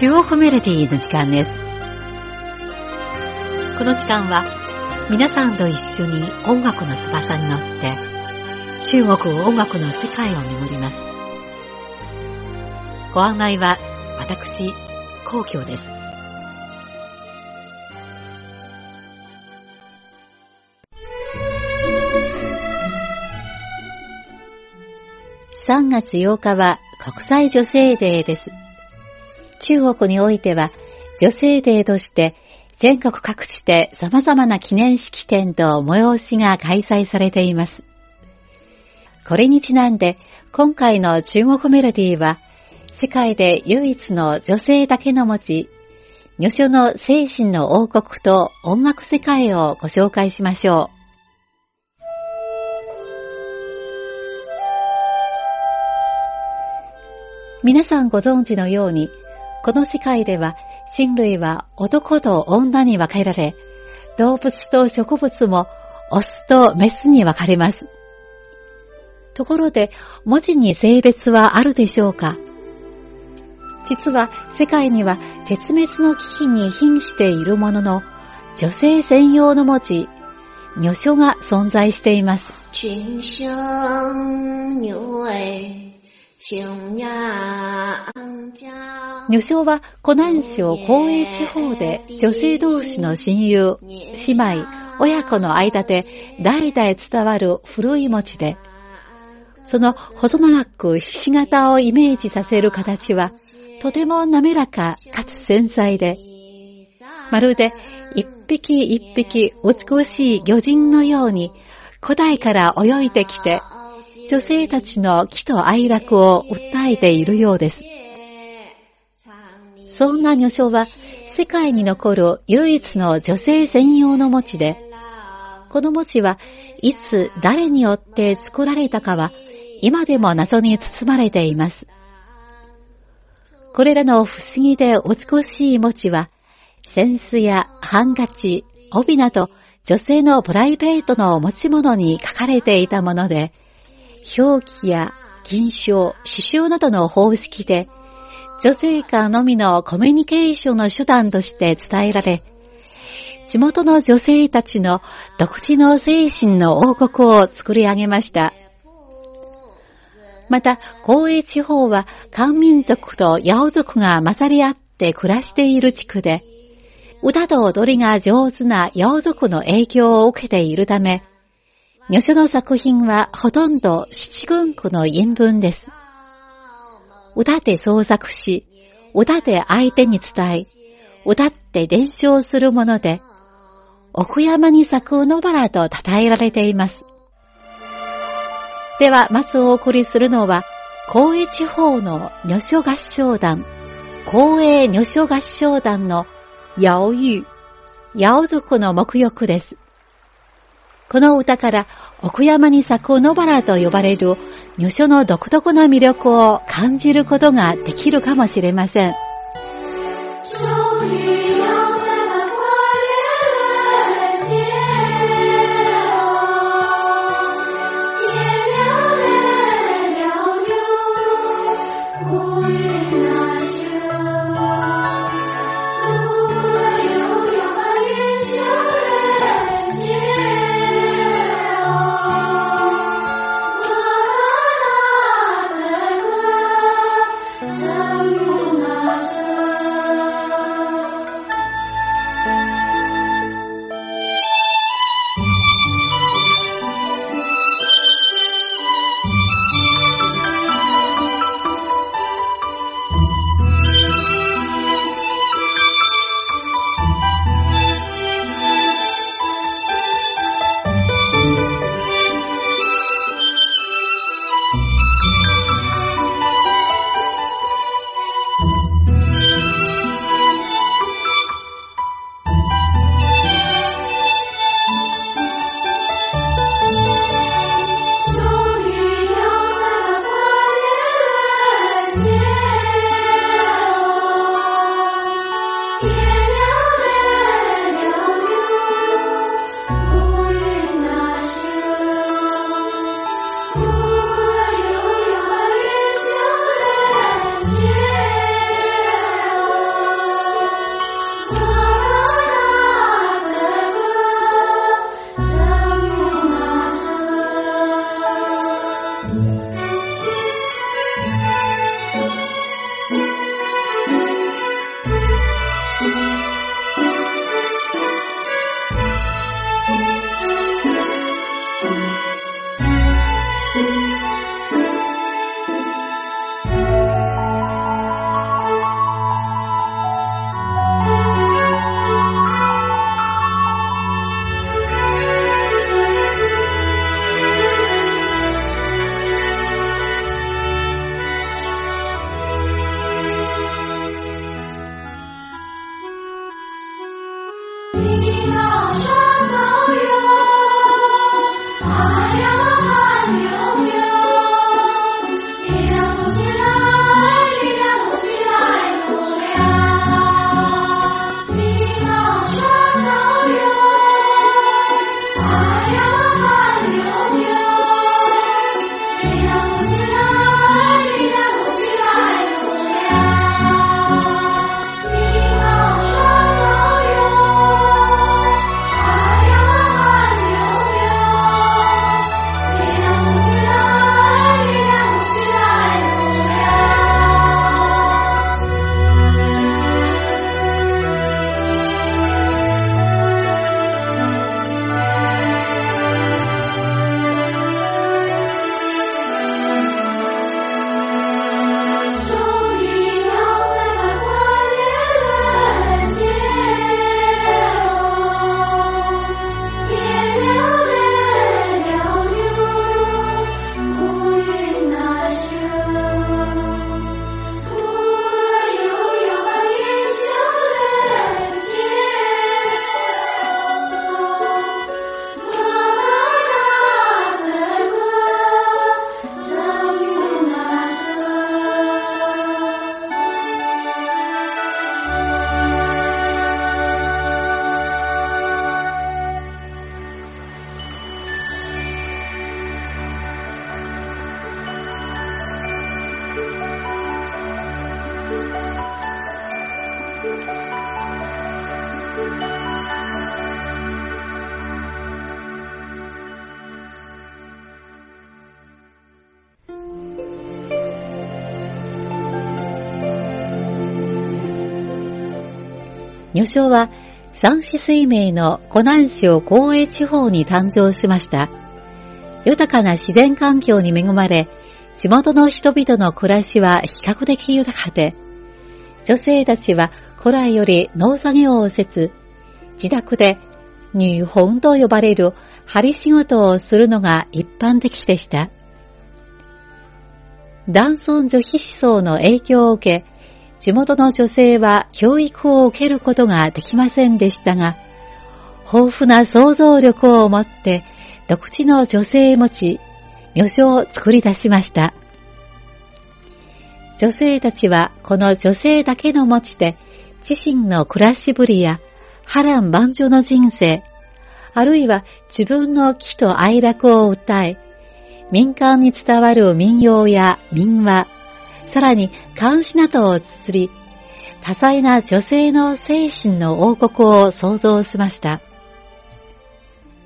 中央コメディの時間です。この時間は皆さんと一緒に音楽の翼に乗って中国音楽の世界を巡ります。ご案内は私、皇居です。3月8日は国際女性デーです。中国においては女性デーとして全国各地で様々な記念式典と催しが開催されています。これにちなんで今回の中国メロディーは世界で唯一の女性だけの持ち、女書の精神の王国と音楽世界をご紹介しましょう。皆さんご存知のように、この世界では人類は男と女に分けられ、動物と植物もオスとメスに分かれます。ところで、文字に性別はあるでしょうか？実は世界には絶滅の危機に瀕しているものの、女性専用の文字、女書が存在しています。女性は湖南省広栄地方で女性同士の親友、姉妹、親子の間で代々伝わる古い文字で、その細長くひし形をイメージさせる形は、とても滑らかかつ繊細で、まるで一匹一匹美しい魚人のように古代から泳いできて女性たちの喜と愛楽を訴えているようです。そんな女書は世界に残る唯一の女性専用の文字で、この文字はいつ誰によって作られたかは今でも謎に包まれています。これらの不思議で美しい文字は、扇子やハンカチ、帯など女性のプライベートの持ち物に書かれていたもので、表記や銀章、刺繍などの方式で、女性間のみのコミュニケーションの手段として伝えられ、地元の女性たちの独自の精神の王国を作り上げました。また、広栄地方は漢民族と八尾族が混ざり合って暮らしている地区で、歌と踊りが上手な八尾族の影響を受けているため、女書の作品はほとんど七軍句の韻文です。歌で創作し、歌で相手に伝え、歌って伝承するもので、奥山に咲く野原と称えられています。では、まずお送りするのは、光栄地方の女書合唱団、光栄女書合唱団の八尾湯、八尾族の目浴です。この歌から奥山に咲く野原と呼ばれる女書の独特な魅力を感じることができるかもしれません。女性は三子水明の湖南省高栄地方に誕生しました。豊かな自然環境に恵まれ、地元の人々の暮らしは比較的豊かで、女性たちは古来より農作業をせず、自宅で入本と呼ばれる針仕事をするのが一般的でした。男尊女卑思想の影響を受け、地元の女性は教育を受けることができませんでしたが、豊富な想像力を持って独自の女性持ち、女性を作り出しました。女性たちはこの女性だけの持ちで自身の暮らしぶりや波乱万丈の人生、あるいは自分の気と愛楽を訴え、民間に伝わる民謡や民話、さらに監視などを綴り、多彩な女性の精神の王国を創造しました。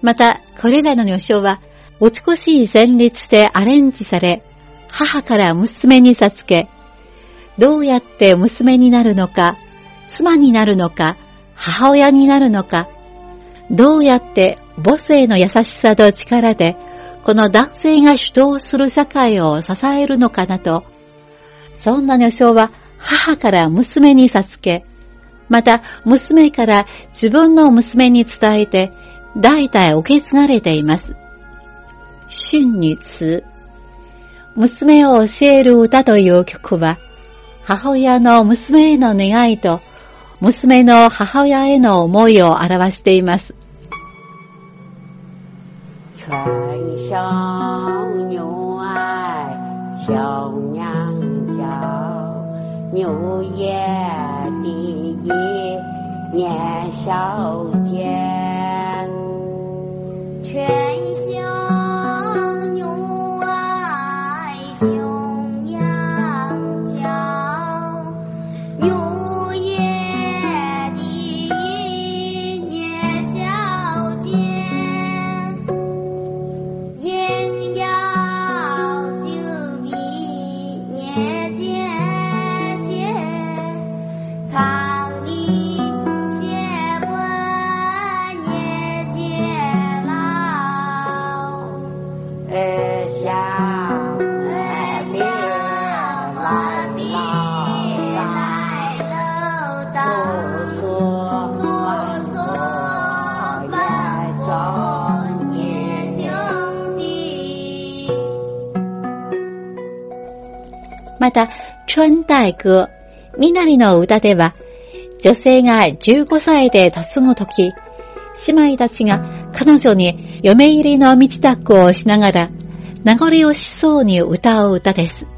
また、これらの女性は、美しい旋律でアレンジされ、母から娘に授け、どうやって娘になるのか、妻になるのか、母親になるのか、どうやって母性の優しさと力で、この男性が主導する社会を支えるのかなと、そんな女性は母から娘に授け、また娘から自分の娘に伝えて、代々受け継がれています。春女詞。娘を教える歌という曲は、母親の娘への願いと、娘の母親への思いを表しています。春香牛爱小，牛也第一年少见，全。ま代歌、みなりの歌では、女性が15歳で嫁ぐとき、姉妹たちが彼女に嫁入りの道だっこをしながら、名残惜しそうに歌う歌です。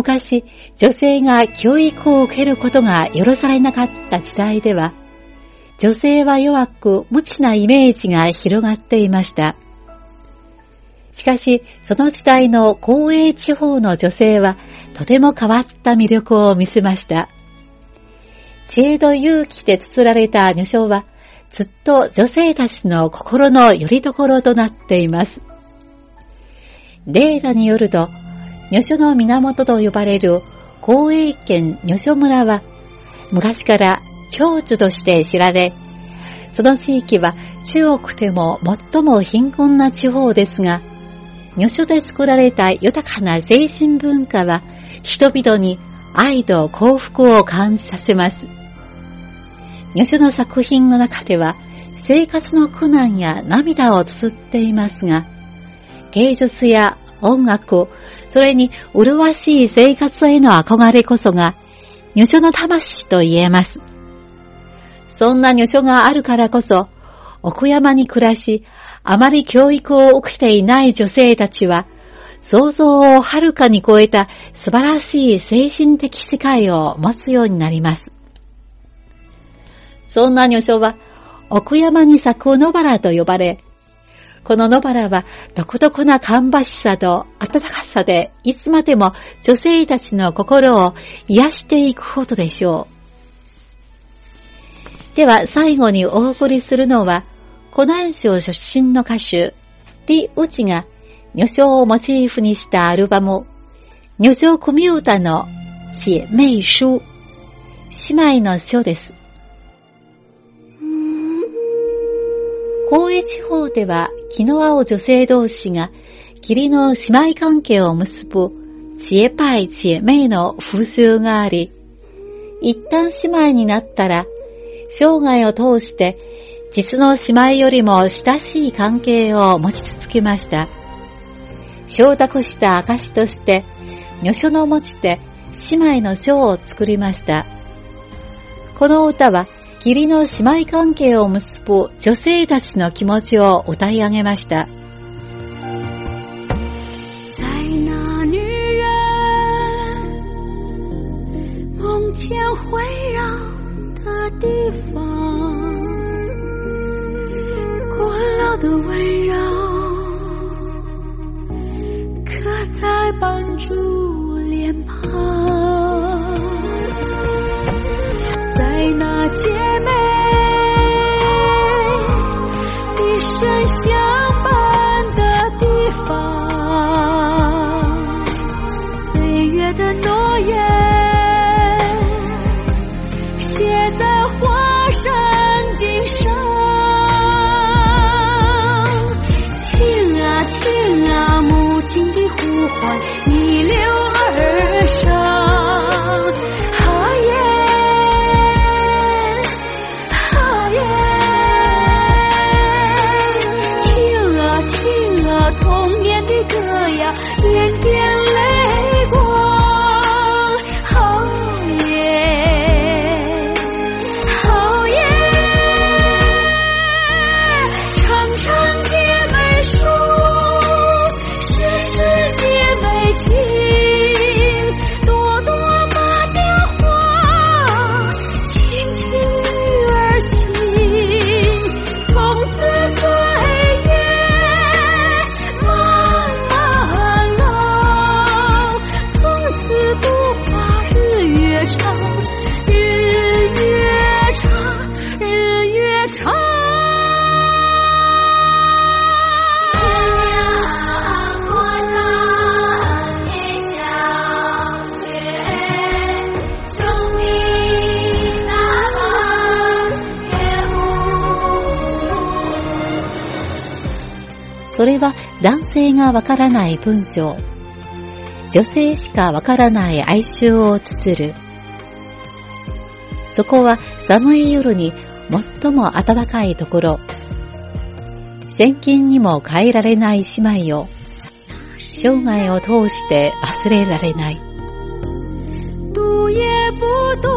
昔、女性が教育を受けることが許されなかった時代では、女性は弱く無知なイメージが広がっていました。しかし、その時代の公営地方の女性は、とても変わった魅力を見せました。知恵と勇気で綴られた女書は、ずっと女性たちの心の拠り所となっています。データによると、女書の源と呼ばれる公営県女書村は、昔から長寿として知られ、その地域は中国でも最も貧困な地方ですが、女書で作られた豊かな精神文化は、人々に愛と幸福を感じさせます。女書の作品の中では、生活の苦難や涙を綴っていますが、芸術や音楽、それに麗しい生活への憧れこそが、女書の魂と言えます。そんな女書があるからこそ、奥山に暮らし、あまり教育を受けていない女性たちは、想像をはるかに超えた素晴らしい精神的世界を持つようになります。そんな女書は、奥山に咲く野原と呼ばれ、この野原は独特な芳しさと暖かさでいつまでも女性たちの心を癒していくことでしょう。では最後にお送りするのは、湖南省出身の歌手、李ウチが女性をモチーフにしたアルバム、女性組歌の姐妹書、姉妹の書です。高江地方では気の合う女性同士が霧の姉妹関係を結ぶ知恵パイ知恵妹の風習があり、一旦姉妹になったら生涯を通して実の姉妹よりも親しい関係を持ち続けました。承諾した証として、女書の持ちて姉妹の書を作りました。この歌は義理の姉妹関係を結ぶ女性たちの気持ちを歌い上げました。在那女人梦前环绕的地方，古老的温柔刻在斑竹脸庞。在那姐妹一生相がわからない文章。女性しかわからない哀愁を綴る。そこは寒い夜に最も暖かいところ。千金にも変えられない姉妹を生涯を通して忘れられない。读也不懂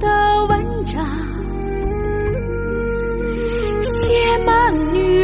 的文章，写满女